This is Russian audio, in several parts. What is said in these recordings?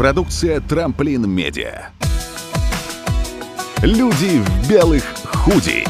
Продукция «Трамплин Медиа». Люди в белых худи.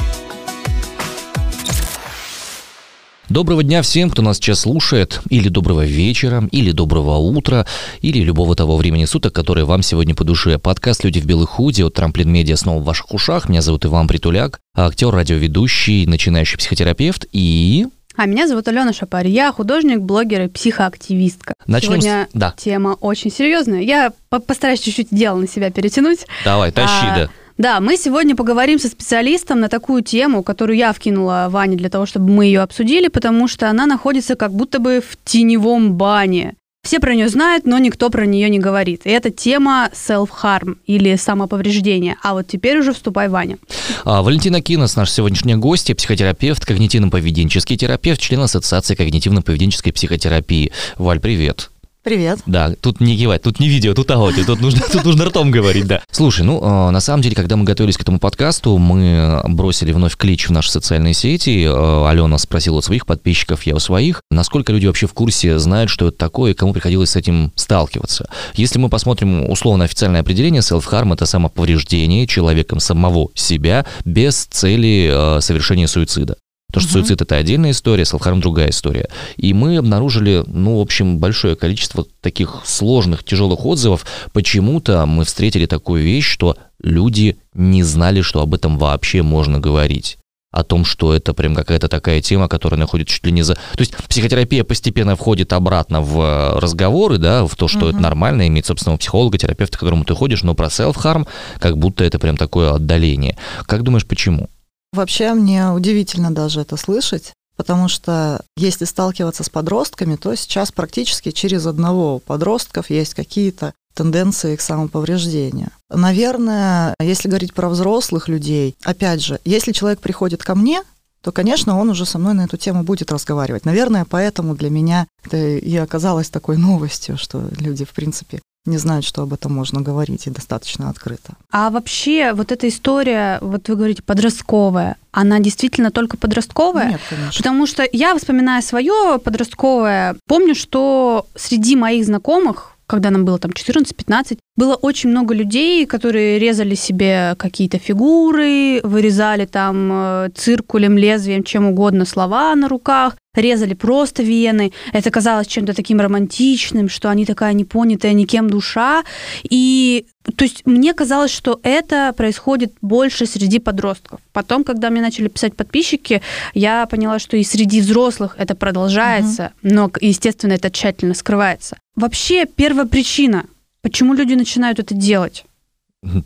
Доброго дня всем, кто нас сейчас слушает, или доброго вечера, или доброго утра, или любого того времени суток, которое вам сегодня по душе. Подкаст «Люди в белых худи» от Трамплин Медиа снова в ваших ушах. Меня зовут Иван Притуляк, актер, радиоведущий, начинающий психотерапевт и... А меня зовут Алена Шапарь. Я художник, блогер и психоактивистка. Начнем Сегодня с... Да, тема очень серьезная. Я по- постараюсь чуть-чуть дело на себя перетянуть. давай, тащи, А, да. Да, мы сегодня поговорим со специалистом на такую тему, которую я вкинула Ване для того, чтобы мы ее обсудили, потому что она находится как будто бы в теневом бане. Все про нее знают, но никто про нее не говорит. И это тема self-harm или самоповреждения. А вот теперь уже вступай, Ваня. А, Валентина Кинос, наш сегодняшний гость, психотерапевт, когнитивно-поведенческий терапевт, член Ассоциации когнитивно-поведенческой психотерапии. Валь, привет. Привет. Да, тут не кивать, тут не видео, тут аудио, тут нужно, тут нужно ртом говорить, да. Слушай, ну, э, на самом деле, когда мы готовились к этому подкасту, мы бросили вновь клич в наши социальные сети. Э, Алена спросила у своих подписчиков, я у своих, насколько люди вообще в курсе знают, что это такое, и кому приходилось с этим сталкиваться. Если мы посмотрим условно официальное определение, self-harm — это самоповреждение человеком самого себя без цели э, совершения суицида. Потому что Мгм. суицид это отдельная история, селфхарм другая история. И мы обнаружили, ну, в общем, большое количество таких сложных, тяжелых отзывов. Почему-то мы встретили такую вещь, что люди не знали, что об этом вообще можно говорить о том, что это прям какая-то такая тема, которая находится чуть ли не за... То есть психотерапия постепенно входит обратно в э, разговоры, да, в то, что это Мгм. нормально, иметь собственного психолога, терапевта, к которому ты ходишь, но про self-harm как будто это прям такое отдаление. Как думаешь, почему? Вообще мне удивительно даже это слышать, потому что если сталкиваться с подростками, то сейчас практически через одного подростков есть какие-то тенденции к самоповреждению. Наверное, если говорить про взрослых людей, опять же, если человек приходит ко мне, то, конечно, он уже со мной на эту тему будет разговаривать. Наверное, поэтому для меня это и оказалось такой новостью, что люди, в принципе, не знают, что об этом можно говорить, и достаточно открыто. А вообще вот эта история, вот вы говорите, подростковая, она действительно только подростковая? Нет, конечно. Потому что я, вспоминая свое подростковое, помню, что среди моих знакомых, когда нам было там 14-15, было очень много людей, которые резали себе какие-то фигуры, вырезали там э, циркулем, лезвием, чем угодно слова на руках, резали просто вены. Это казалось чем-то таким романтичным, что они такая непонятая никем душа. И то есть мне казалось, что это происходит больше среди подростков. Потом, когда мне начали писать подписчики, я поняла, что и среди взрослых это продолжается, но, к- естественно, это тщательно скрывается. Вообще, первая причина, почему люди начинают это делать?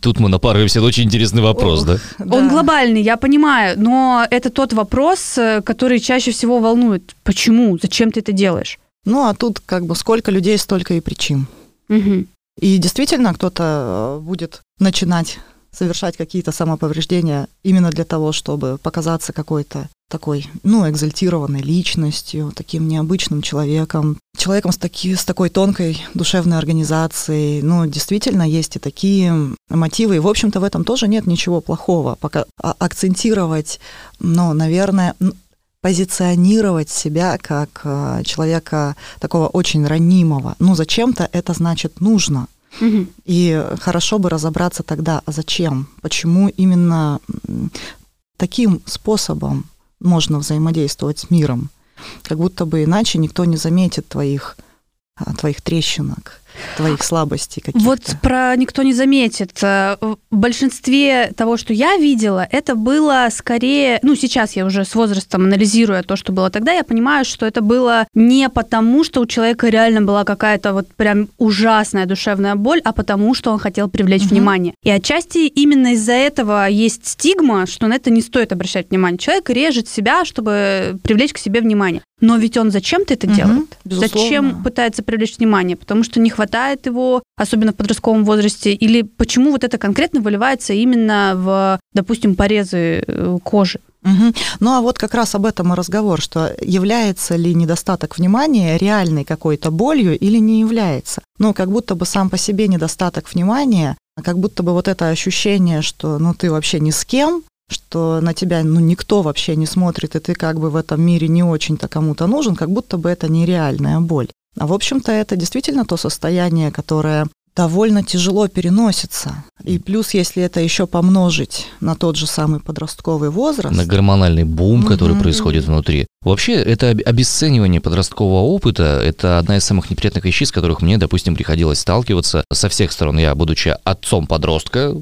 Тут мы напарываемся на очень интересный вопрос, да? Он Да. глобальный, я понимаю, но это тот вопрос, э, который чаще всего волнует. Почему? Зачем ты это делаешь? Ну, а тут как бы сколько людей, столько и причин. Мгм. И действительно, кто-то э, будет начинать совершать какие-то самоповреждения именно для того, чтобы показаться какой-то такой, ну, экзальтированной личностью, таким необычным человеком, человеком с, таки, с такой тонкой душевной организацией. Ну, действительно, есть и такие мотивы. И, в общем-то, в этом тоже нет ничего плохого. Пока а- акцентировать, ну, наверное, позиционировать себя как э, человека такого очень ранимого. Ну, зачем-то это значит нужно. И хорошо бы разобраться тогда, а зачем, почему именно таким способом можно взаимодействовать с миром. Как будто бы иначе никто не заметит твоих, а, твоих трещинок, твоих слабостей каких-то. Вот про никто не заметит. Э, В большинстве того, что я видела, это было скорее... Ну, сейчас я уже с возрастом анализируя то, что было тогда, я понимаю, что это было не потому, что у человека реально была какая-то вот прям ужасная душевная боль, а потому, что он хотел привлечь Мгм. внимание. И отчасти именно из-за этого есть стигма, что на это не стоит обращать внимание. Человек режет себя, чтобы привлечь к себе внимание. Но ведь он зачем-то это Мгм, делает? безусловно. Зачем пытается привлечь внимание? Потому что не хватает его, особенно в подростковом возрасте? Или почему вот это конкретно выливается именно в, допустим, порезы э, кожи? Мгм. Ну а вот как раз об этом и разговор, что является ли недостаток внимания реальной какой-то болью или не является. Ну, как будто бы сам по себе недостаток внимания, как будто бы вот это ощущение, что ну ты вообще ни с кем, что на тебя ну, никто вообще не смотрит, и ты как бы в этом мире не очень-то кому-то нужен, как будто бы это нереальная боль. А в общем-то это действительно то состояние, которое довольно тяжело переносится. И плюс, если это еще помножить на тот же самый подростковый возраст. На гормональный бум, Мгм. который происходит внутри. Вообще, это об- обесценивание подросткового опыта, это одна из самых неприятных вещей, с которых мне, допустим, приходилось сталкиваться со всех сторон. Я, будучи отцом подростка,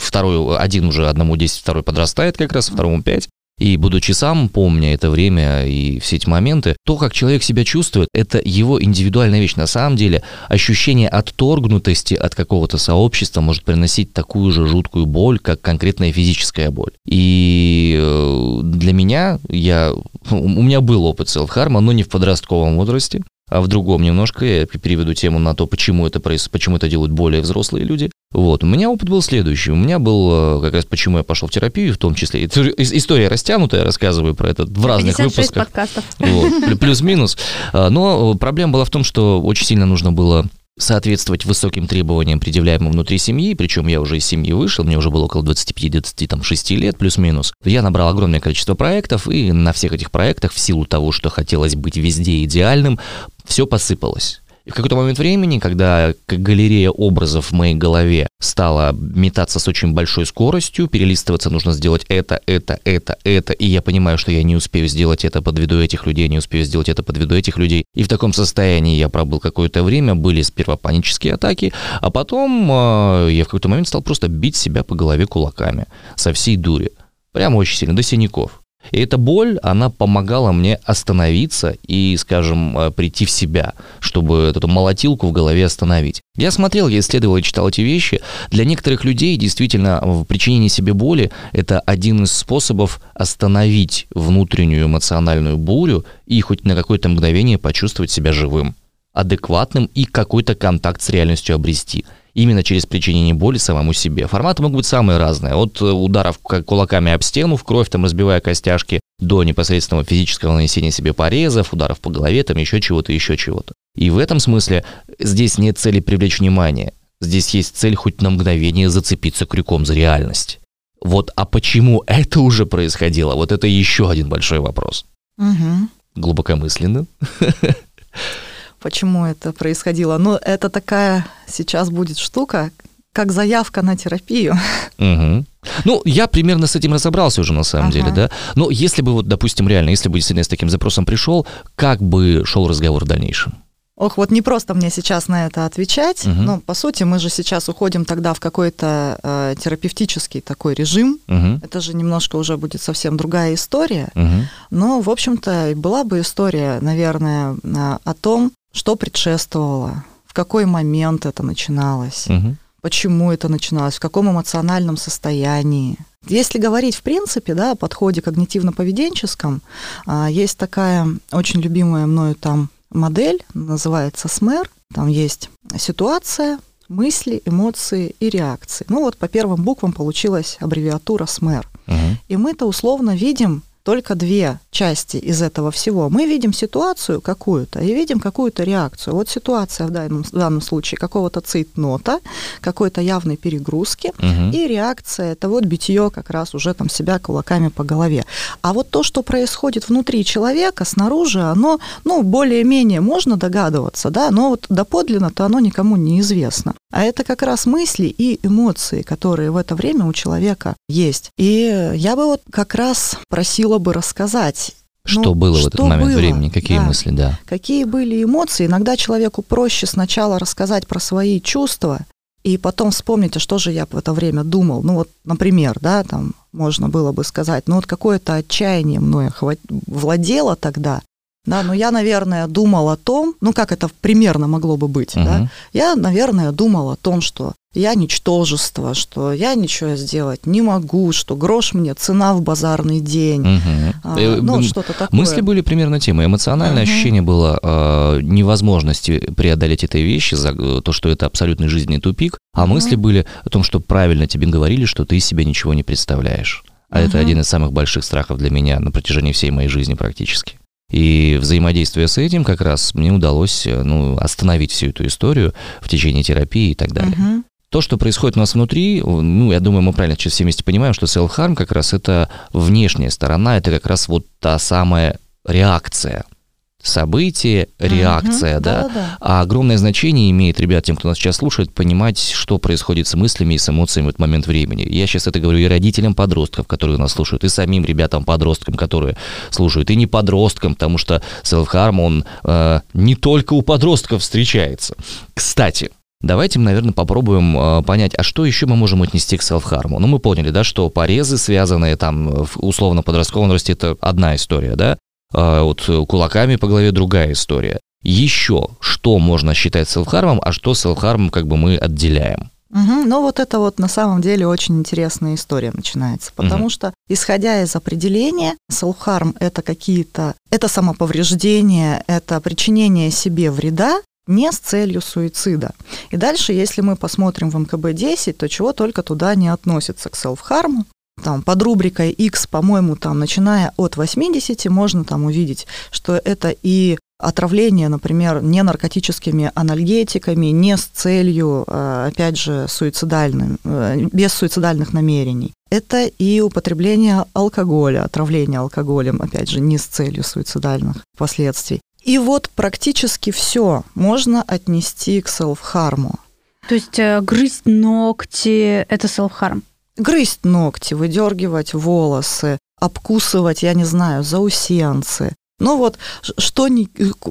второй, один уже одному 10, второй подрастает как раз, второму 5, и будучи сам, помня это время и все эти моменты, то, как человек себя чувствует, это его индивидуальная вещь. На самом деле, ощущение отторгнутости от какого-то сообщества может приносить такую же жуткую боль, как конкретная физическая боль. И э, для меня, я, у меня был опыт селфхарма, но не в подростковом возрасте, в другом немножко. Я переведу тему на то, почему это, проис- почему это делают более взрослые люди. Вот. У меня опыт был следующий. У меня был, э, как раз почему я пошел в терапию, в том числе. История растянутая, я рассказываю про это в разных 56 выпусках. подкастов. Вот, плю- плюс-минус. А, Но проблема была в том, что очень сильно нужно было соответствовать высоким требованиям, предъявляемым внутри семьи, причем я уже из семьи вышел, мне уже было около 25-26 лет, плюс-минус. Я набрал огромное количество проектов, и на всех этих проектах, в силу того, что хотелось быть везде идеальным, все посыпалось. И в какой-то момент времени, когда галерея образов в моей голове стала метаться с очень большой скоростью, перелистываться нужно сделать это, это, это, это, и я понимаю, что я не успею сделать это, подведу этих людей, не успею сделать это, подведу этих людей. И в таком состоянии я пробыл какое-то время, были сперва панические атаки, а потом э, я в какой-то момент стал просто бить себя по голове кулаками со всей дури. Прямо очень сильно, до синяков. И эта боль, она помогала мне остановиться и, скажем, э, прийти в себя, чтобы эту молотилку в голове остановить. Я смотрел, я исследовал и читал эти вещи. Для некоторых людей действительно в причинении себе боли это один из способов остановить внутреннюю эмоциональную бурю и хоть на какое-то мгновение почувствовать себя живым, адекватным и какой-то контакт с реальностью обрести именно через причинение боли самому себе. Форматы могут быть самые разные. От э, ударов кулаками об стену в кровь, там разбивая костяшки, до непосредственного физического нанесения себе порезов, ударов по голове, там еще чего-то, еще чего-то. И в этом смысле здесь нет цели привлечь внимание. Здесь есть цель хоть на мгновение зацепиться крюком за реальность. Вот, а почему это уже происходило? Вот это еще один большой вопрос. Мгм. Глубокомысленно. Почему это происходило? Ну, это такая сейчас будет штука, как заявка на терапию. Мгм. Ну, я примерно с этим разобрался уже на самом Ага. деле, да. Но если бы вот, допустим, реально, если бы действительно с таким запросом пришел, как бы шел разговор в дальнейшем? Ох, вот не просто мне сейчас на это отвечать, Мгм. но по сути мы же сейчас уходим тогда в какой-то э, терапевтический такой режим. Мгм. Это же немножко уже будет совсем другая история. Мгм. Но, в общем-то, была бы история, наверное, а, о том, что предшествовало, в какой момент это начиналось, Мгм. почему это начиналось, в каком эмоциональном состоянии. Если говорить в принципе да, о подходе когнитивно-поведенческом, а, есть такая очень любимая мною там модель, называется СМЭР. Там есть ситуация, мысли, эмоции и реакции. Ну вот по первым буквам получилась аббревиатура СМЭР. Мгм. И мы-то условно видим только две части из этого всего. Мы видим ситуацию какую-то и видим какую-то реакцию. Вот ситуация в данном, в данном случае какого-то цейтнота, какой-то явной перегрузки, Мгм. и реакция это вот битье как раз уже там себя кулаками по голове. А вот то, что происходит внутри человека, снаружи, оно, ну, более-менее можно догадываться, да, но вот доподлинно-то оно никому не известно. А это как раз мысли и эмоции, которые в это время у человека есть. И я бы вот как раз просила бы рассказать, Что ну, было в этот что момент было? времени? Какие Да. мысли, да? какие были эмоции. Иногда человеку проще сначала рассказать про свои чувства, и потом вспомнить, а что же я в это время думал. Ну вот, например, да, там можно было бы сказать, ну вот какое-то отчаяние хва- владело тогда, да, но я, наверное, думал о том, ну как это примерно могло бы быть, да, Мгм. я, наверное, думал о том, что я ничтожество, что я ничего сделать не могу, что грош мне цена в базарный день, Мгм. а, Э, ну м, что-то такое. Мысли были примерно темы. Эмоциональное Мгм. ощущение было э, невозможности преодолеть этой вещи, за, э, то, что это абсолютный жизненный тупик. А Мгм. мысли были о том, что правильно тебе говорили, что ты из себя ничего не представляешь. А это Мгм. один из самых больших страхов для меня на протяжении всей моей жизни практически. И взаимодействуя с этим, как раз мне удалось э, ну, остановить всю эту историю в течение терапии и так далее. Мгм. То, что происходит у нас внутри, ну, я думаю, мы правильно сейчас все вместе понимаем, что self-harm как раз это внешняя сторона, это как раз вот та самая реакция. Событие, реакция, Мгм, да? да-да-да. А огромное значение имеет, ребят, тем, кто нас сейчас слушает, понимать, что происходит с мыслями и с эмоциями в этот момент времени. Я сейчас это говорю и родителям подростков, которые нас слушают, и самим ребятам-подросткам, которые слушают, и не подросткам, потому что селф-харм, он э, не только у подростков встречается. Кстати, Давайте, наверное, попробуем э, понять, а что еще мы можем отнести к селф-харму? Ну, мы поняли, да, что порезы, связанные там в условно-подростковом возрасте, это одна история, да? А вот э, кулаками по голове другая история. Еще что можно считать селф-хармом, а что селф-хармом как бы мы отделяем? Мгм. Ну вот это вот на самом деле очень интересная история начинается, потому Мгм. что исходя из определения, self-harm это какие-то, это самоповреждение, это причинение себе вреда не с целью суицида. И дальше, если мы посмотрим в МКБ-10, то чего только туда не относится к self-harm. Там под рубрикой X, по-моему, там начиная от 80 можно там увидеть, что это и отравление, например, не наркотическими анальгетиками, не с целью, э, опять же, суицидальным, э, без суицидальных намерений. Это и употребление алкоголя, отравление алкоголем, опять же, не с целью суицидальных последствий. И вот практически все можно отнести к селф-харму. То есть э, грызть ногти – это self-harm. Грызть ногти, выдергивать волосы, обкусывать, я не знаю, заусенцы. Ну вот, что ни,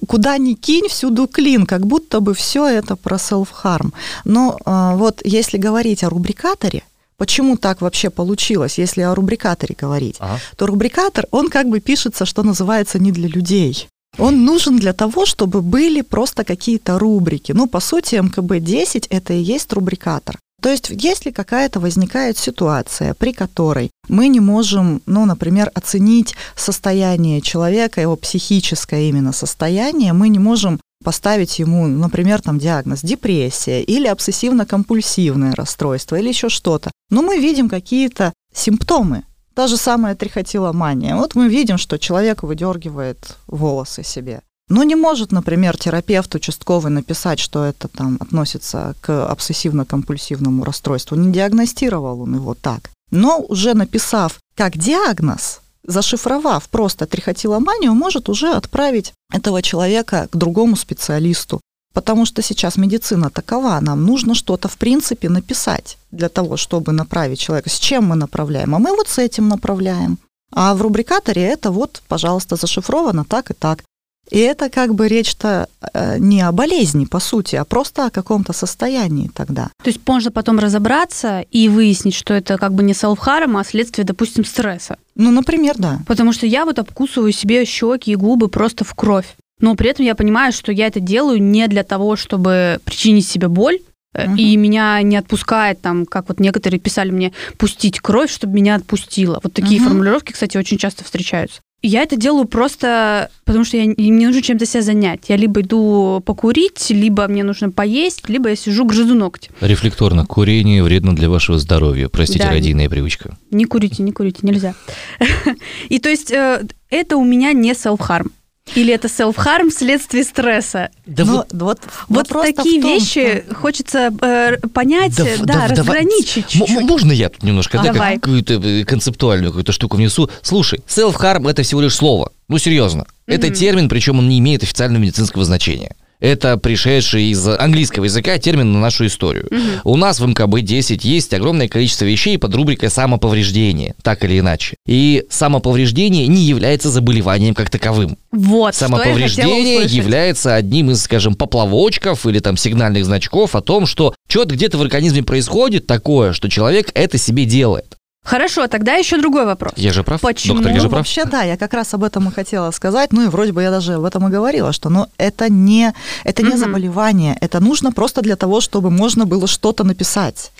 куда ни кинь, всюду клин, как будто бы все это про self-harm. Но а, вот если говорить о рубрикаторе, почему так вообще получилось, если о рубрикаторе говорить, то рубрикатор, он как бы пишется, что называется, не для людей. Он нужен для того, чтобы были просто какие-то рубрики. Ну, по сути, МКБ-10 это и есть рубрикатор. То есть, если какая-то возникает ситуация, при которой мы не можем, ну, например, оценить состояние человека, его психическое именно состояние, мы не можем поставить ему, например, там диагноз депрессия или обсессивно-компульсивное расстройство или еще что-то. Но мы видим какие-то симптомы. Та же самая трихотиломания. Вот мы видим, что человек выдергивает волосы себе. Но не может, например, терапевт участковый написать, что это там относится к обсессивно-компульсивному расстройству. Не диагностировал он его так. Но уже написав как диагноз, зашифровав просто трихотиломанию, может уже отправить этого человека к другому специалисту. Потому что сейчас медицина такова, нам нужно что-то в принципе написать для того, чтобы направить человека. С чем мы направляем? А мы вот с этим направляем. А в рубрикаторе это вот, пожалуйста, зашифровано так и так. И это как бы речь-то э, не о болезни, по сути, а просто о каком-то состоянии тогда. То есть можно потом разобраться и выяснить, что это как бы не self-harm, а следствие, допустим, стресса. Ну, например, да. Потому что я вот обкусываю себе щеки и губы просто в кровь. Но при этом я понимаю, что я это делаю не для того, чтобы причинить себе боль, Мгм. и меня не отпускает там, как вот некоторые писали мне, пустить кровь, чтобы меня отпустило. Вот такие Мгм. формулировки, кстати, очень часто встречаются. Я это делаю просто потому, что я, мне нужно чем-то себя занять. Я либо иду покурить, либо мне нужно поесть, либо я сижу, грызу ногти. Рефлекторно. Курение вредно для вашего здоровья. Простите, Да. родийная привычка. Не курите, не курите, нельзя. И то есть э, это у меня не self-harm. Или это self-harm вследствие стресса. Да Но вот вот, Вот такие том, вещи что- хочется э, понять, Да, да, в- да, давай. разграничить М- чуть-чуть. Можно я тут немножко да, Давай. какую-то э, концептуальную какую-то штуку внесу? Слушай, self-harm это всего лишь слово. Ну, серьезно. Это Мгм. термин, причем он не имеет официального медицинского значения. Это пришедший из английского языка термин на нашу историю. Мгм. У нас в МКБ-10 есть огромное количество вещей под рубрикой «самоповреждение», так или иначе. И самоповреждение не является заболеванием как таковым. Вот, Самоповреждение является одним из, скажем, поплавочков или там сигнальных значков о том, что что-то где-то в организме происходит такое, что человек это себе делает. Хорошо, тогда еще другой вопрос. Я же прав? Почему? Доктор, я же Ну, прав? вообще, да, я как раз об этом и хотела сказать. Ну и вроде бы я даже об этом и говорила, что ну, это не, это не заболевание, это нужно просто для того, чтобы можно было что-то написать.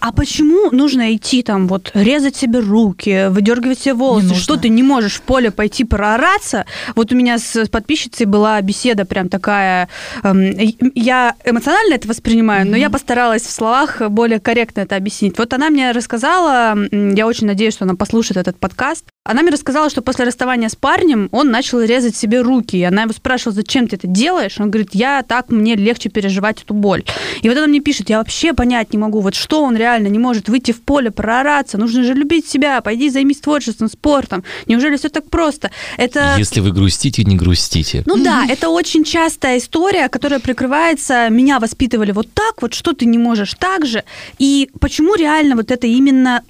А почему нужно идти там вот резать себе руки, выдергивать себе волосы? Что ты не можешь в поле пойти проораться? Вот у меня с подписчицей была беседа прям такая. эм, я эмоционально это воспринимаю, но Мгм. я постаралась в словах более корректно это объяснить. Вот она мне рассказала я очень надеюсь, что она послушает этот подкаст. Она мне рассказала, что после расставания с парнем он начал резать себе руки. И она его спрашивала, зачем ты это делаешь? Он говорит, я так, мне легче переживать эту боль. И вот она мне пишет, я вообще понять не могу, вот что он реально не может выйти в поле, проораться, нужно же любить себя, пойди займись творчеством, спортом. Неужели все так просто? Это... Если вы грустите, не грустите. Ну да, это очень частая история, которая прикрывается, меня воспитывали вот так, вот что ты не можешь так же. И почему реально вот это именно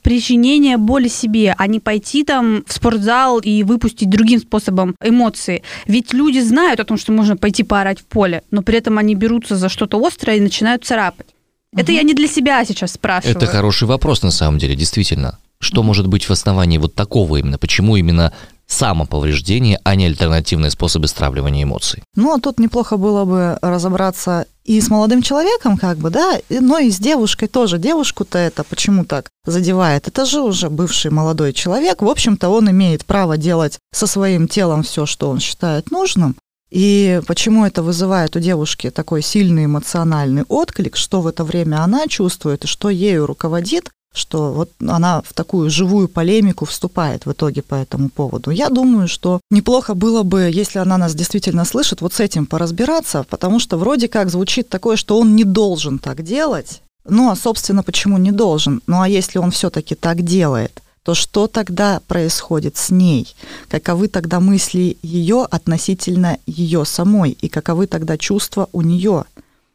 причинение боли себе, а не пойти там в спортзал и выпустить другим способом эмоции. Ведь люди знают о том, что можно пойти поорать в поле, но при этом они берутся за что-то острое и начинают царапать. Угу. Это я не для себя сейчас спрашиваю. Это хороший вопрос на самом деле, действительно. Что может быть в основании вот такого именно? Почему именно самоповреждение, а не альтернативные способы стравливания эмоций. Ну, а тут неплохо было бы разобраться и с молодым человеком, как бы, да, но и с девушкой тоже. Девушку-то это почему так задевает? Это же уже бывший молодой человек. В общем-то, он имеет право делать со своим телом все, что он считает нужным. И почему это вызывает у девушки такой сильный эмоциональный отклик, что в это время она чувствует и что ею руководит, что вот она в такую живую полемику вступает в итоге по этому поводу. Я думаю, что неплохо было бы, если она нас действительно слышит, вот с этим поразбираться, потому что вроде как звучит такое, что он не должен так делать. Ну, а, собственно, почему не должен? Ну, а если он все-таки так делает, то что тогда происходит с ней? Каковы тогда мысли ее относительно ее самой? И каковы тогда чувства у нее?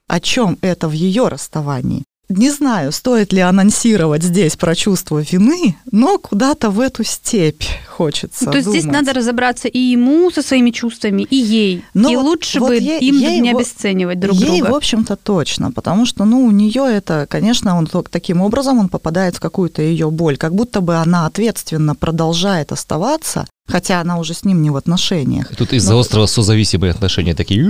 О чем это в ее расставании? Не знаю, стоит ли анонсировать здесь про чувство вины, но куда-то в эту степь хочется. То есть здесь надо разобраться и ему со своими чувствами, и ей. Но и вот, лучше вот бы ей, им ей, не обесценивать друг ей, друга. в общем-то, точно, потому что, ну, у нее это, конечно, он таким образом он попадает в какую-то ее боль, как будто бы она ответственно продолжает оставаться Хотя она уже с ним не в отношениях. Тут из-за Но... острова созависимые отношения такие.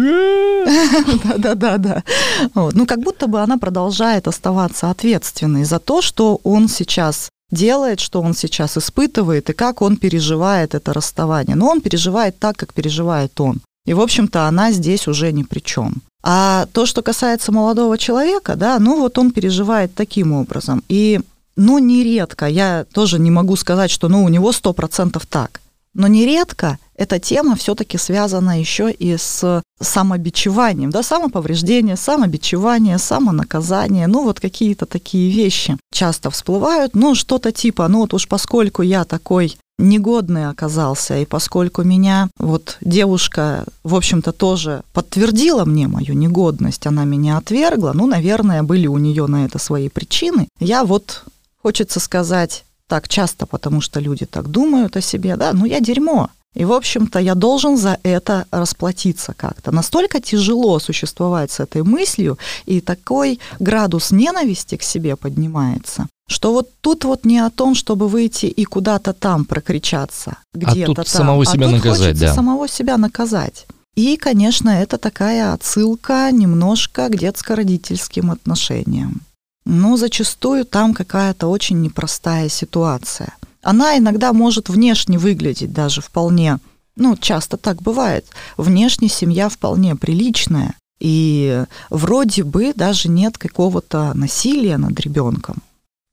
Да-да-да. Ну, как будто бы она продолжает оставаться ответственной за то, что он сейчас делает, что он сейчас испытывает и как он переживает это расставание. Но он переживает так, как переживает он. И, в общем-то, она здесь уже ни при чем. А то, что касается молодого человека, да, ну вот он переживает таким образом. И, ну, нередко, я тоже не могу сказать, что, ну, у него сто процентов так. Но нередко эта тема все-таки связана еще и с самобичеванием, да, самоповреждение, самобичевание, самонаказание, ну вот какие-то такие вещи часто всплывают, ну что-то типа, ну вот уж поскольку я такой негодный оказался, и поскольку меня вот девушка, в общем-то, тоже подтвердила мне мою негодность, она меня отвергла, ну, наверное, были у нее на это свои причины, я вот, хочется сказать, так часто, потому что люди так думают о себе, да, ну я дерьмо. И, в общем-то, я должен за это расплатиться как-то. Настолько тяжело существовать с этой мыслью, и такой градус ненависти к себе поднимается, что вот тут вот не о том, чтобы выйти и куда-то там прокричаться, где-то а тут там. самого а себя тут наказать, да. самого себя наказать. И, конечно, это такая отсылка немножко к детско-родительским отношениям но зачастую там какая-то очень непростая ситуация. Она иногда может внешне выглядеть даже вполне, ну, часто так бывает, внешне семья вполне приличная, и вроде бы даже нет какого-то насилия над ребенком.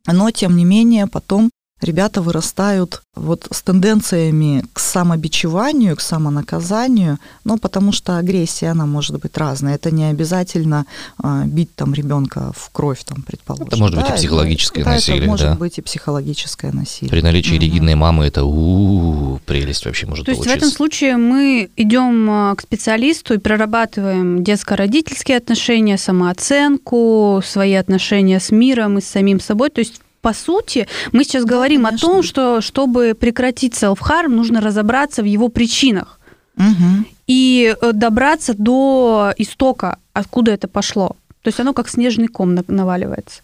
Но, тем не менее, потом ребята вырастают вот с тенденциями к самобичеванию, к самонаказанию, ну, потому что агрессия, она может быть разная. Это не обязательно а, бить там ребенка в кровь, там, предположим. Это может да, быть и психологическое это, насилие, это может да. быть и психологическое насилие. При наличии угу. ригидной мамы это у, прелесть вообще может То получиться. есть в этом случае мы идем а, к специалисту и прорабатываем детско-родительские отношения, самооценку, свои отношения с миром и с самим собой. То есть по сути, мы сейчас да, говорим конечно. о том, что чтобы прекратить self-harm, нужно разобраться в его причинах. Угу. И э, добраться до истока, откуда это пошло. То есть оно как снежный ком наваливается.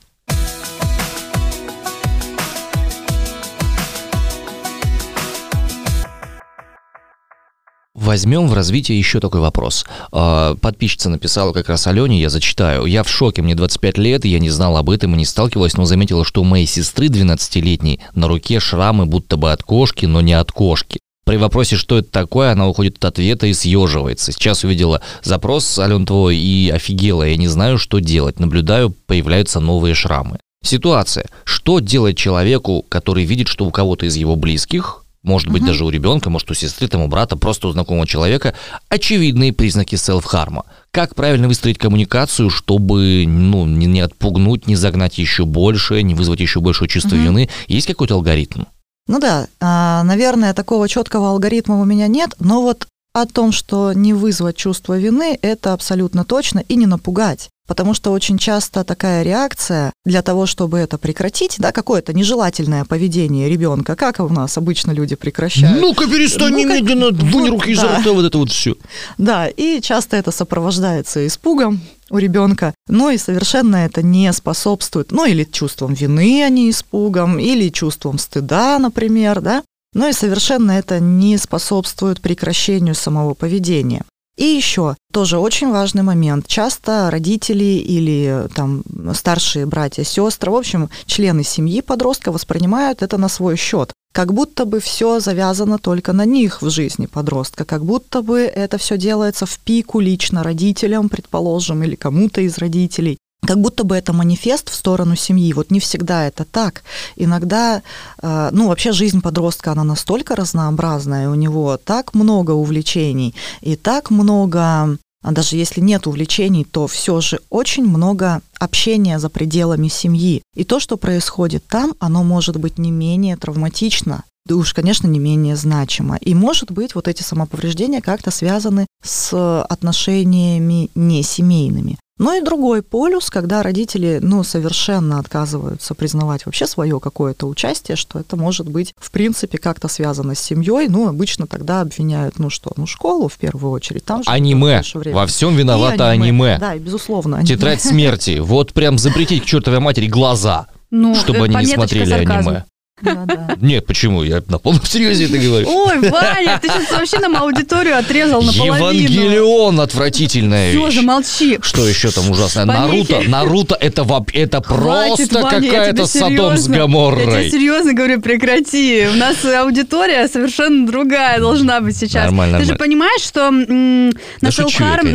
Возьмем в развитие еще такой вопрос. А, подписчица написала как раз Алене, я зачитаю. Я в шоке, мне 25 лет, я не знал об этом и не сталкивалась, но заметила, что у моей сестры 12-летней на руке шрамы будто бы от кошки, но не от кошки. При вопросе, что это такое, она уходит от ответа и съеживается. Сейчас увидела запрос, Ален, твой, и офигела. Я не знаю, что делать. Наблюдаю, появляются новые шрамы. Ситуация. Что делать человеку, который видит, что у кого-то из его близких, может быть, Мгм. даже у ребенка, может, у сестры, там, у брата, просто у знакомого человека, очевидные признаки селф-харма? Как правильно выстроить коммуникацию, чтобы ну, не, не отпугнуть, не загнать еще больше, не вызвать еще большее чувство Мгм. вины? Есть какой-то алгоритм? Ну да, а, наверное, такого четкого алгоритма у меня нет, но вот о том, что не вызвать чувство вины, это абсолютно точно, и не напугать. Потому что очень часто такая реакция для того, чтобы это прекратить, да, какое-то нежелательное поведение ребенка, как у нас обычно люди прекращают. Ну-ка, перестань Ну, немедленно, вынь руки изо да. рта, вот это вот все. Да, и часто это сопровождается испугом у ребенка, но и совершенно это не способствует, ну или чувством вины, а не испугом, или чувством стыда, например, да, но и совершенно это не способствует прекращению самого поведения. И еще тоже очень важный момент. Часто родители или там старшие братья, сестры, в общем, члены семьи подростка воспринимают это на свой счет. Как будто бы все завязано только на них в жизни подростка, как будто бы это все делается в пику лично родителям, предположим, или кому-то из родителей. Как будто бы это манифест в сторону семьи. Вот не всегда это так. Иногда, э, ну, вообще жизнь подростка, она настолько разнообразная, у него так много увлечений, и так много а даже если нет увлечений, то все же очень много общения за пределами семьи. И то, что происходит там, оно может быть не менее травматично, да уж, конечно, не менее значимо. И, может быть, вот эти самоповреждения как-то связаны с отношениями не семейными. Но и другой полюс, когда родители, ну, совершенно отказываются признавать вообще свое какое-то участие, что это может быть, в принципе, как-то связано с семьей. Ну, обычно тогда обвиняют, ну что, ну, школу в первую очередь. Там же Аниме. Во всем И виновато аниме. Да, и безусловно. аниме. Тетрадь смерти. Вот прям запретить к чертовой матери глаза, Ну, чтобы э, они не смотрели сарказм. аниме. Да, да. Нет, почему? Я на полном серьезе это говорю. Ой, Ваня, ты сейчас вообще нам аудиторию отрезал наполовину. Евангелион отвратительная Все, вещь. замолчи. Что еще там ужасное? Помехи. Наруто, Наруто это, воп- это Хватит, просто Ваня, какая-то Содом с серьезно- Я тебе серьезно говорю, прекрати. У нас аудитория совершенно другая должна быть сейчас. Нормально, Ты же понимаешь, что м, на Да.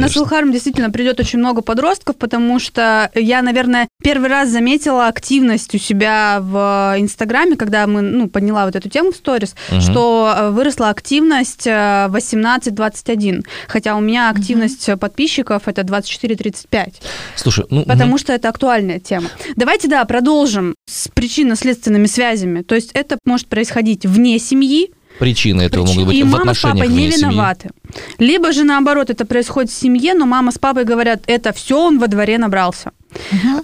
Селхарм действительно придет очень много подростков, потому что я, наверное, первый раз заметила активность у себя в Инстаграме, когда мы, ну, подняла вот эту тему в сторис, Мгм. что э, выросла активность э, 18-21, хотя у меня активность подписчиков это 24-35. Слушай, ну, Потому что это актуальная тема. Давайте, да, продолжим с причинно-следственными связями. То есть это может происходить вне семьи, причины этого могут быть и в мама с отношениях папой не семьи. виноваты. Либо же наоборот, это происходит в семье, но мама с папой говорят, это все он во дворе набрался. Мгм.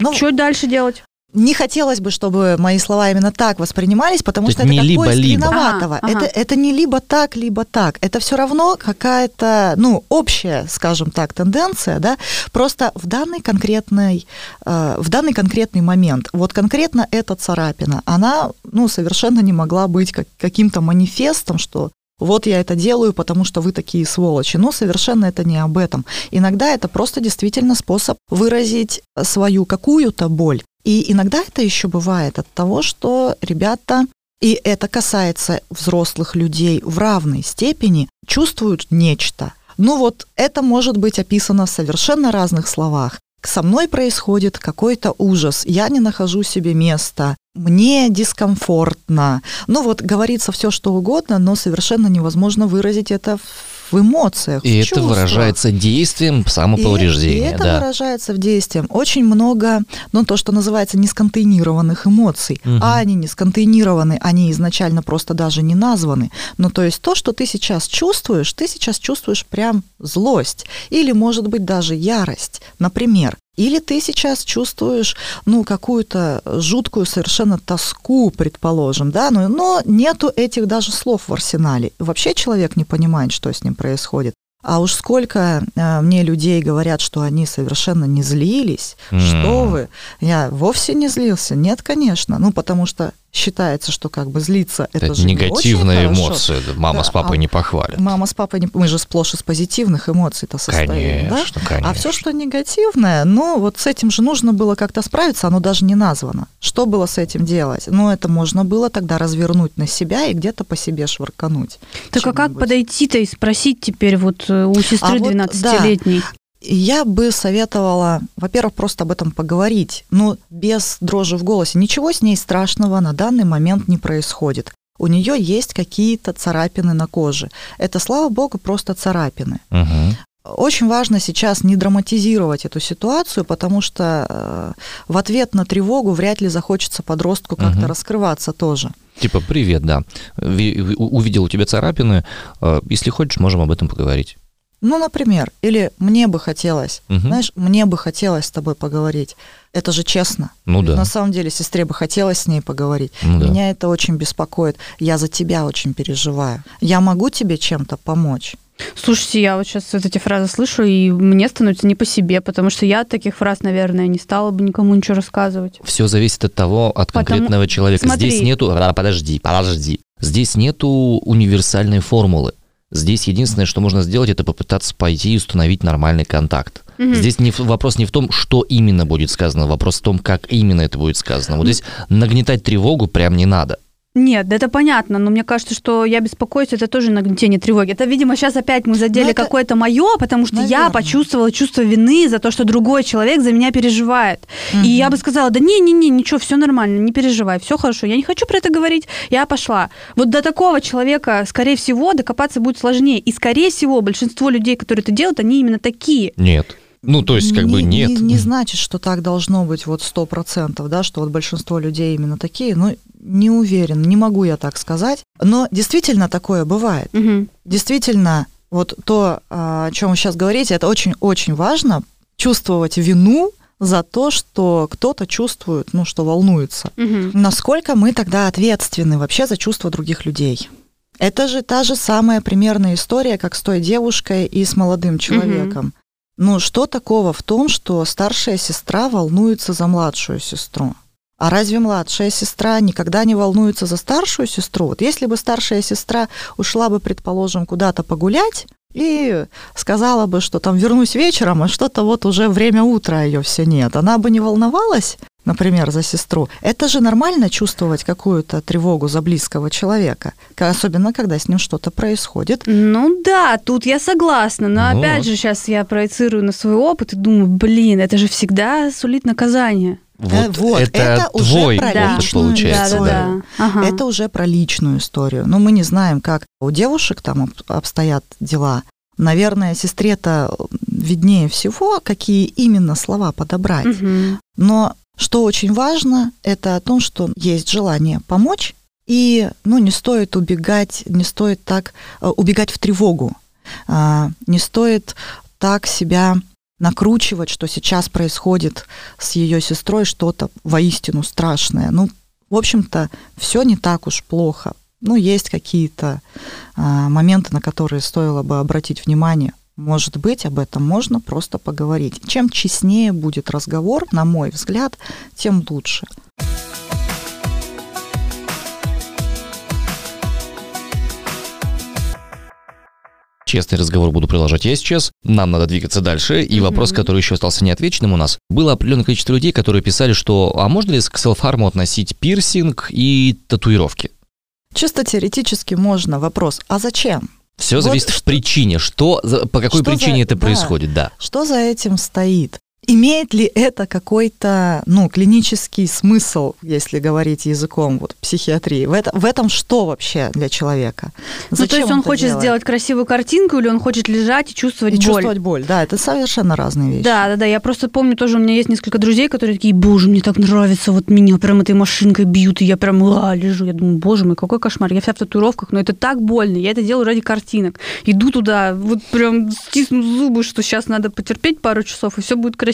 Ну, что дальше делать? Не хотелось бы, чтобы мои слова именно так воспринимались, потому То что это не как поиск либо-либо. виноватого. Ага, ага. Это, это не либо так, либо так. Это все равно какая-то, ну, общая, скажем так, тенденция, да, просто в данный конкретный, э, в данный конкретный момент, вот конкретно эта царапина, она, ну, совершенно не могла быть как, каким-то манифестом, что вот я это делаю, потому что вы такие сволочи. Но совершенно это не об этом. Иногда это просто действительно способ выразить свою какую-то боль. И иногда это еще бывает от того, что ребята, и это касается взрослых людей в равной степени, чувствуют нечто. Ну вот это может быть описано в совершенно разных словах. Со мной происходит какой-то ужас, я не нахожу себе места, мне дискомфортно. Ну вот говорится все что угодно, но совершенно невозможно выразить это в эмоциях. И в это чувствах. выражается действием И- самоповреждения. И, это да. выражается в действии. Очень много, ну, то, что называется несконтейнированных эмоций. Мгм. А они не сконтейнированы, они изначально просто даже не названы. Ну, то есть то, что ты сейчас чувствуешь, ты сейчас чувствуешь прям злость. Или, может быть, даже ярость, например. Или ты сейчас чувствуешь, ну, какую-то жуткую совершенно тоску, предположим, да, но, но нету этих даже слов в арсенале. Вообще человек не понимает, что с ним происходит. А уж сколько э, мне людей говорят, что они совершенно не злились. Что М. вы? Я вовсе не злился. Нет, конечно. Ну, потому что считается, что как бы злиться это, Это же не очень негативная хорошо. эмоция. да, Мама Да, с папой а не похвалят. Мама с папой, не... мы же сплошь из позитивных эмоций-то состоим, да? Конечно, конечно. А все, что негативное, ну, вот с этим же нужно было как-то справиться, оно даже не названо. Что было с этим делать? Ну, это можно было тогда развернуть на себя и где-то по себе швыркануть. Так а как подойти-то и спросить теперь вот э, у сестры А вот, 12-летней? Я бы советовала, во-первых, просто об этом поговорить, но без дрожи в голосе. Ничего с ней страшного на данный момент не происходит. У нее есть какие-то царапины на коже. Это, слава богу, просто царапины. Мгм. Очень важно сейчас не драматизировать эту ситуацию, потому что э, в ответ на тревогу вряд ли захочется подростку как-то Мгм. раскрываться тоже. Типа, привет, да. Увидел у тебя царапины. э, Если хочешь, можем об этом поговорить. Ну, например, или мне бы хотелось, Мгм. знаешь, мне бы хотелось с тобой поговорить. Это же честно. Ну да. На самом деле, сестре бы хотелось с ней поговорить. Ну да. Меня это очень беспокоит. Я за тебя очень переживаю. Я могу тебе чем-то помочь? Слушайте, я вот сейчас вот эти фразы слышу, и мне становится не по себе, потому что я от таких фраз, наверное, не стала бы никому ничего рассказывать. Все зависит от того, от Потому- конкретного человека. Смотри. Здесь нету... А, Подожди, подожди. Здесь нету универсальной формулы. Здесь единственное, что можно сделать, это попытаться пойти и установить нормальный контакт. Мгм. Здесь не, вопрос не в том, что именно будет сказано, вопрос в том, как именно это будет сказано. Вот здесь нагнетать тревогу прям не надо. Нет, да это понятно, но мне кажется, что я беспокоюсь, это тоже нагнетение тревоги. Это, видимо, сейчас опять мы задели Ну, это- какое-то мое, потому что я Наверное. почувствовала чувство вины за то, что другой человек за меня переживает. И я бы сказала, да не-не-не, ничего, все нормально, не переживай, все хорошо. Я не хочу про это говорить, я пошла. Вот до такого человека, скорее всего, докопаться будет сложнее. И, скорее всего, большинство людей, которые это делают, они именно такие. Нет. Ну, то есть, как бы Не- нет. Не, не значит, что так должно быть вот сто процентов, да, что вот большинство людей именно такие. Ну, не уверен, не могу я так сказать. Но действительно такое бывает. Мгм. Действительно, вот то, а, о чем вы сейчас говорите, это очень-очень важно, чувствовать вину за то, что кто-то чувствует, ну, что волнуется. Мгм. Насколько мы тогда ответственны вообще за чувства других людей? Это же та же самая примерная история, как с той девушкой и с молодым человеком. Ну, что такого в том, что старшая сестра волнуется за младшую сестру? А разве младшая сестра никогда не волнуется за старшую сестру? Вот если бы старшая сестра ушла бы, предположим, куда-то погулять и сказала бы, что там вернусь вечером, а что-то вот уже время утра ее все нет, она бы не волновалась, например, за сестру. Это же нормально чувствовать какую-то тревогу за близкого человека, особенно когда с ним что-то происходит. Ну да, тут я согласна, но Ну опять вот. же сейчас я проецирую на свой опыт и думаю, блин, это же всегда сулит наказание. Вот, Э, вот, это, это уже твой про опыт личную получается. да, да, да. да. Ага. Это уже про личную историю. Но мы не знаем, как у девушек там об- обстоят дела. Наверное, сестре-то виднее всего, какие именно слова подобрать. Мгм. Но что очень важно, это о том, что есть желание помочь, и ну, не стоит убегать, не стоит так э, убегать в тревогу, А, не стоит так себя накручивать, что сейчас происходит с ее сестрой что-то воистину страшное. Ну, в общем-то, все не так уж плохо. Ну, есть какие-то а, моменты, на которые стоило бы обратить внимание. Может быть, об этом можно просто поговорить. Чем честнее будет разговор, на мой взгляд, тем лучше. Честный разговор буду продолжать я сейчас. Нам надо двигаться дальше. И Мгм. вопрос, который еще остался неотвеченным у нас. Было определенное количество людей, которые писали, что а можно ли к селф-харму относить пирсинг и татуировки? Чисто теоретически можно. Вопрос, а зачем? Все Вот зависит в что- причине. Что, за- по какой Что за- причине это да. происходит, да. Что за этим стоит? Имеет ли это какой-то ну, клинический смысл, если говорить языком вот, психиатрии? В, это, в этом что вообще для человека? Ну, то есть он это хочет делает? сделать красивую картинку или он хочет лежать и чувствовать и боль? чувствовать боль. Да, это совершенно разные вещи. Да, да, да. Я просто помню, тоже у меня есть несколько друзей, которые такие, боже, мне так нравится, вот меня прям этой машинкой бьют, и я прям а, лежу. Я думаю, боже мой, какой кошмар. Я вся в татуировках, но это так больно. Я это делаю ради картинок. Иду туда, вот прям стисну зубы, что сейчас надо потерпеть пару часов, и все будет красиво.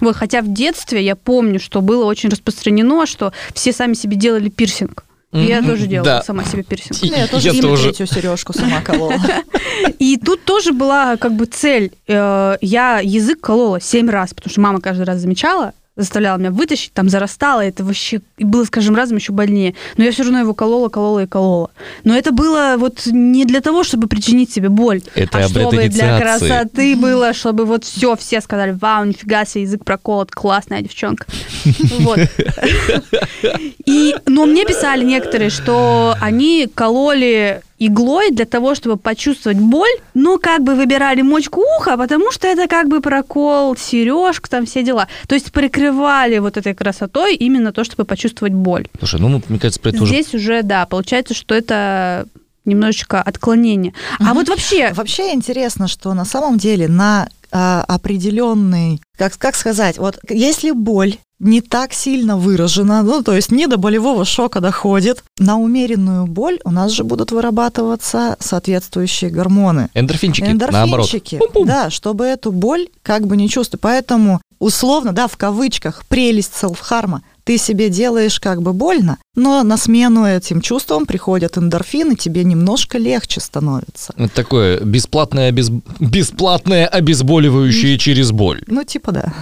Вот, хотя в детстве я помню, что было очень распространено, что все сами себе делали пирсинг. И я тоже делала Да. сама себе пирсинг. И- Я тоже я себе тоже. третью сережку сама колола. И тут тоже была как бы цель. Э, Я язык колола семь раз, потому что мама каждый раз замечала, заставляла меня вытащить, там зарастало, это вообще и было с каждым разом еще больнее. Но я все равно его колола, колола и колола. Но это было вот не для того, чтобы причинить себе боль, Это а об чтобы для красоты было, чтобы вот все, все сказали, вау, нифига себе, язык проколот, классная девчонка. Вот. И, но мне писали некоторые, что они кололи иглой для того, чтобы почувствовать боль, но как бы выбирали мочку уха, потому что это как бы прокол, сережка, там все дела. То есть прикрывали вот этой красотой именно то, чтобы почувствовать боль. Слушай, ну, мне кажется, про это уже... Здесь уже, да, получается, что это немножечко отклонение. А вот вообще, Вообще интересно, что на самом деле на а, определенный, как, как сказать, вот если боль не так сильно выражена, ну, то есть не до болевого шока доходит, на умеренную боль у нас же будут вырабатываться соответствующие гормоны. Эндорфинчики, наоборот. Эндорфинчики, Пум-пум. да, чтобы эту боль как бы не чувствовать. Поэтому условно, да, в кавычках, прелесть селфхарма, ты себе делаешь как бы больно, но на смену этим чувствам приходят эндорфины, тебе немножко легче становится. Это такое бесплатное, обез... бесплатное обезболивающее через боль. Ну, типа да.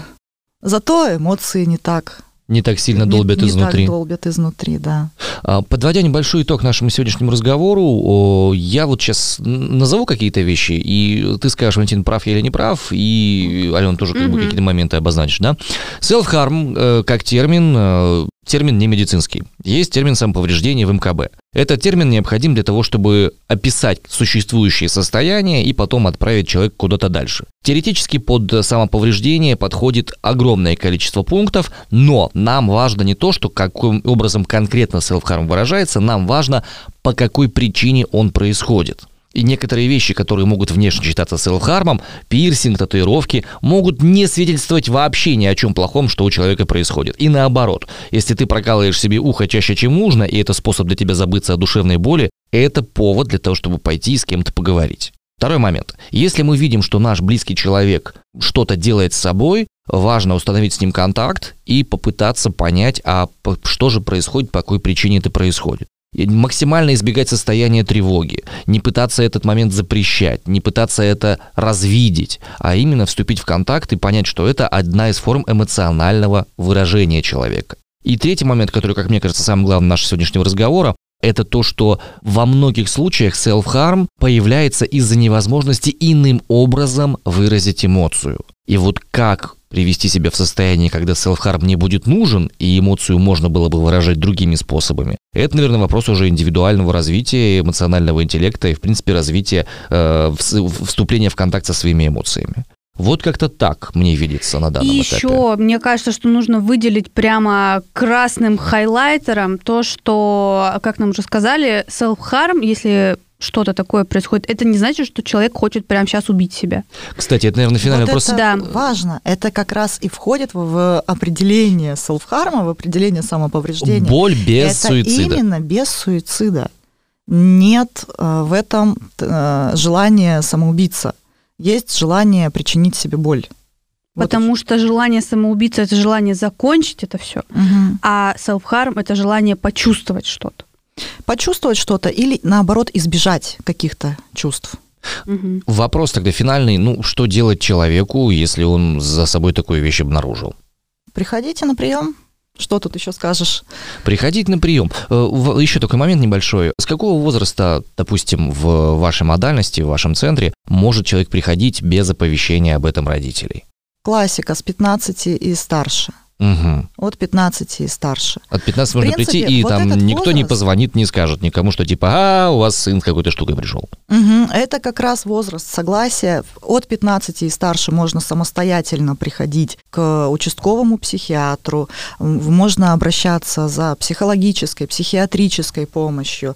Зато эмоции не так. Не так сильно не- долбят не изнутри. так долбят изнутри, да. А, Подводя небольшой итог нашему сегодняшнему разговору, я вот сейчас назову какие-то вещи, и ты скажешь, Валентин, прав я или не прав, и Ален тоже как бы Мгм. какие-то моменты обозначишь, да? Self-harm э, как термин, э, термин не медицинский. Есть термин самоповреждения в МКБ. Этот термин необходим для того, чтобы описать существующее состояние и потом отправить человека куда-то дальше. Теоретически под самоповреждение подходит огромное количество пунктов, но нам важно не то, что каким образом конкретно self-harm выражается, нам важно, по какой причине он происходит. И некоторые вещи, которые могут внешне считаться селфхармом, пирсинг, татуировки, могут не свидетельствовать вообще ни о чем плохом, что у человека происходит. И наоборот, если ты прокалываешь себе ухо чаще, чем нужно, и это способ для тебя забыться о душевной боли, это повод для того, чтобы пойти с кем-то поговорить. Второй момент. Если мы видим, что наш близкий человек что-то делает с собой, важно установить с ним контакт и попытаться понять, а что же происходит, по какой причине это происходит. Максимально избегать состояния тревоги, не пытаться этот момент запрещать, не пытаться это развидеть, а именно вступить в контакт и понять, что это одна из форм эмоционального выражения человека. И третий момент, который, как мне кажется, самым главным нашего сегодняшнего разговора, это то, что во многих случаях self-harm появляется из-за невозможности иным образом выразить эмоцию. И вот как привести себя в состояние, когда self-harm не будет нужен, и эмоцию можно было бы выражать другими способами, это, наверное, вопрос уже индивидуального развития, эмоционального интеллекта и, в принципе, развития, э, вс- вступления в контакт со своими эмоциями. Вот как-то так мне видится на данном И этапе. еще, мне кажется, что нужно выделить прямо красным хайлайтером то, что, как нам уже сказали, self-harm, если что-то такое происходит, это не значит, что человек хочет прямо сейчас убить себя. Кстати, это, наверное, финальный вот вопрос. это Да. важно. Это как раз и входит в- определение селфхарма, в определение самоповреждения. Боль без это суицида. именно без суицида. Нет э, в этом э, желания самоубийца. Есть желание причинить себе боль. Вот Потому что желание самоубийцы это желание закончить это все. Мгм. а self-harm это желание почувствовать что-то. Почувствовать что-то или, наоборот, избежать каких-то чувств. Мгм. Вопрос тогда финальный. Ну, что делать человеку, если он за собой такую вещь обнаружил? Приходите на прием. Что тут еще скажешь? Приходить на прием. Еще такой момент небольшой. С какого возраста, допустим, в вашей модальности, в вашем центре, может человек приходить без оповещения об этом родителей? Классика с 15 и старше. Угу. От 15 и старше. От 15 В можно принципе, прийти, и вот там никто не возраст- позвонит, не скажет никому, что типа, а, у вас сын с какой-то штукой пришел. Мгм. Это как раз возраст согласия. От 15 и старше можно самостоятельно приходить к участковому психиатру, можно обращаться за психологической, психиатрической помощью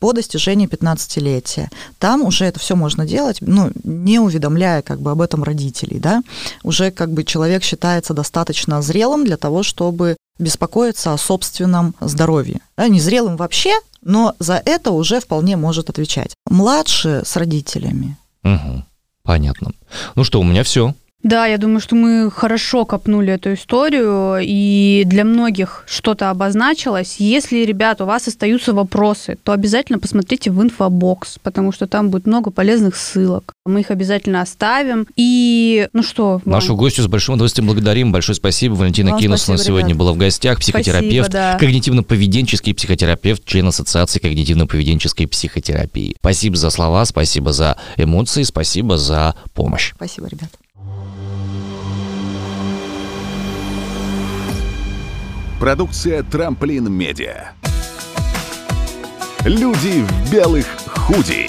по достижении 15-летия. Там уже это все можно делать, ну, не уведомляя как бы об этом родителей, да. Уже как бы человек считается достаточно зрелым для того, чтобы беспокоиться о собственном здоровье. Да, не зрелым вообще, но за это уже вполне может отвечать. Младше с родителями. Угу. Понятно. Ну что, у меня все. Да, я думаю, что мы хорошо копнули эту историю, и для многих что-то обозначилось. Если, ребята, у вас остаются вопросы, то обязательно посмотрите в инфобокс, потому что там будет много полезных ссылок. Мы их обязательно оставим. И, ну что, вам? Нашу гостью с большим удовольствием благодарим. Большое спасибо. Валентина Вам Кинус у нас спасибо, сегодня ребят. была в гостях, психотерапевт, Спасибо, да. когнитивно-поведенческий психотерапевт, член Ассоциации когнитивно-поведенческой психотерапии. Спасибо за слова, спасибо за эмоции, спасибо за помощь. Спасибо, ребят. Продукция «Трамплин Медиа». Люди в белых худи.